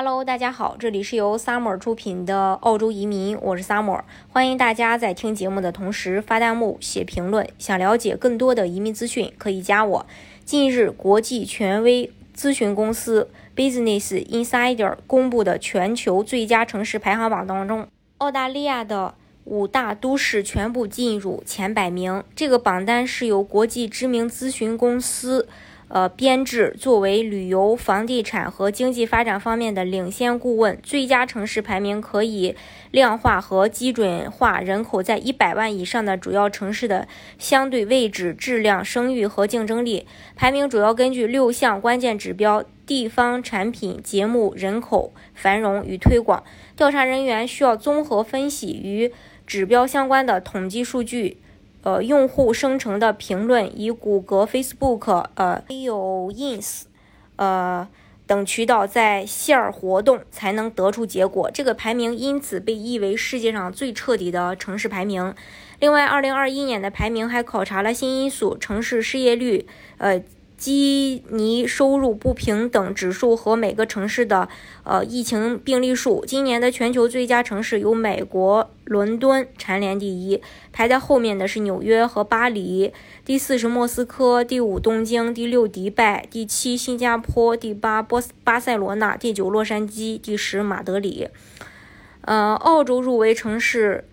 Hello，大家好，这里是由 Summer 出品的澳洲移民，我是 Summer，欢迎大家在听节目的同时发弹幕、写评论。想了解更多的移民资讯，可以加我。近日，国际权威咨询公司 Business Insider 公布的全球最佳城市排行榜当中，澳大利亚的五大都市全部进入前百名。这个榜单是由国际知名咨询公司。呃，编制作为旅游、房地产和经济发展方面的领先顾问，最佳城市排名可以量化和基准化人口在一百万以上的主要城市的相对位置、质量、声誉和竞争力。排名主要根据六项关键指标：地方、产品、节目、人口、繁荣与推广。调查人员需要综合分析与指标相关的统计数据。呃，用户生成的评论以谷歌、Facebook、呃，还有 Ins，呃等渠道在线儿活动才能得出结果。这个排名因此被译为世界上最彻底的城市排名。另外，二零二一年的排名还考察了新因素、城市失业率、呃。基尼收入不平等指数和每个城市的呃疫情病例数。今年的全球最佳城市由美国伦敦蝉联第一，排在后面的是纽约和巴黎，第四是莫斯科，第五东京，第六迪拜，第七新加坡，第八波巴塞罗那，第九洛杉矶，第十马德里。呃，澳洲入围城市。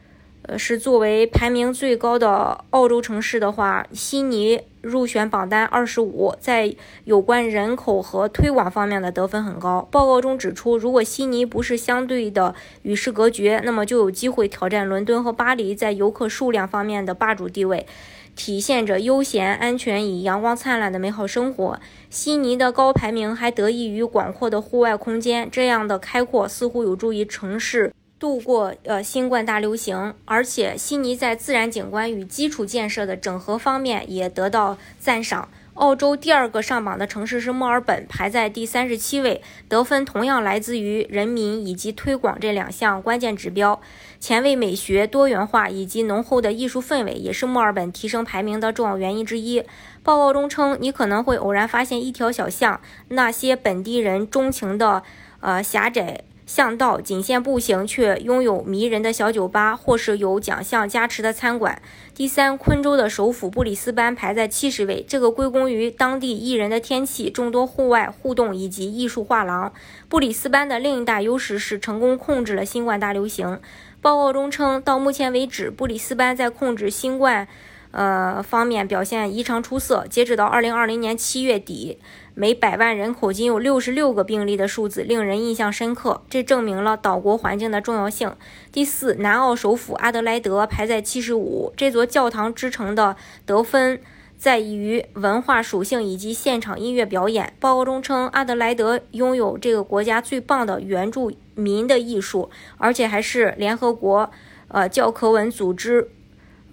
呃，是作为排名最高的澳洲城市的话，悉尼入选榜单二十五，在有关人口和推广方面的得分很高。报告中指出，如果悉尼不是相对的与世隔绝，那么就有机会挑战伦敦和巴黎在游客数量方面的霸主地位，体现着悠闲、安全与阳光灿烂的美好生活。悉尼的高排名还得益于广阔的户外空间，这样的开阔似乎有助于城市。度过呃新冠大流行，而且悉尼在自然景观与基础建设的整合方面也得到赞赏。澳洲第二个上榜的城市是墨尔本，排在第三十七位，得分同样来自于人民以及推广这两项关键指标。前卫美学、多元化以及浓厚的艺术氛围也是墨尔本提升排名的重要原因之一。报告中称，你可能会偶然发现一条小巷，那些本地人钟情的呃狭窄。巷道仅限步行，却拥有迷人的小酒吧，或是有奖项加持的餐馆。第三，昆州的首府布里斯班排在七十位，这个归功于当地宜人的天气、众多户外互动以及艺术画廊。布里斯班的另一大优势是成功控制了新冠大流行。报告中称，到目前为止，布里斯班在控制新冠。呃，方面表现异常出色。截止到二零二零年七月底，每百万人口仅有六十六个病例的数字令人印象深刻，这证明了岛国环境的重要性。第四，南澳首府阿德莱德排在七十五，这座教堂之城的得分在于文化属性以及现场音乐表演。报告中称，阿德莱德拥有这个国家最棒的原住民的艺术，而且还是联合国呃教科文组织。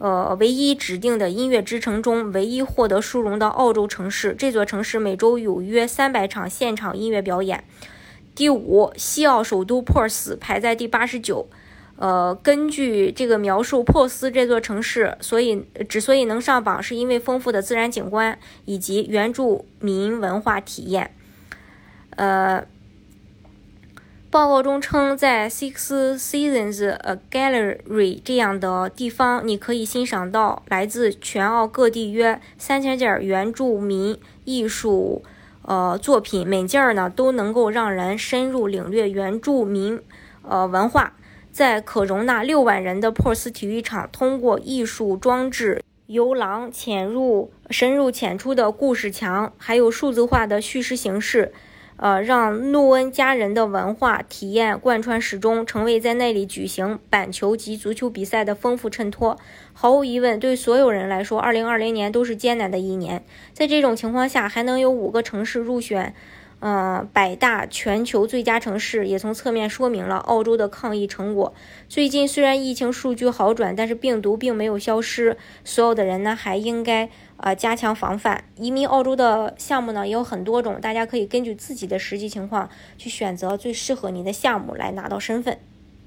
呃，唯一指定的音乐之城中唯一获得殊荣的澳洲城市，这座城市每周有约三百场现场音乐表演。第五，西澳首都珀斯排在第八十九。呃，根据这个描述，珀斯这座城市，所以之所以能上榜，是因为丰富的自然景观以及原住民文化体验。呃。报告中称，在 Six Seasons a Gallery 这样的地方，你可以欣赏到来自全澳各地约三千件原住民艺术呃作品，每件儿呢都能够让人深入领略原住民呃文化。在可容纳六万人的珀斯体育场，通过艺术装置、游廊、潜入深入浅出的故事墙，还有数字化的叙事形式。呃，让诺恩家人的文化体验贯穿始终，成为在那里举行板球及足球比赛的丰富衬托。毫无疑问，对所有人来说，2020年都是艰难的一年。在这种情况下，还能有五个城市入选。嗯，百大全球最佳城市也从侧面说明了澳洲的抗疫成果。最近虽然疫情数据好转，但是病毒并没有消失。所有的人呢，还应该啊加强防范。移民澳洲的项目呢也有很多种，大家可以根据自己的实际情况去选择最适合你的项目来拿到身份。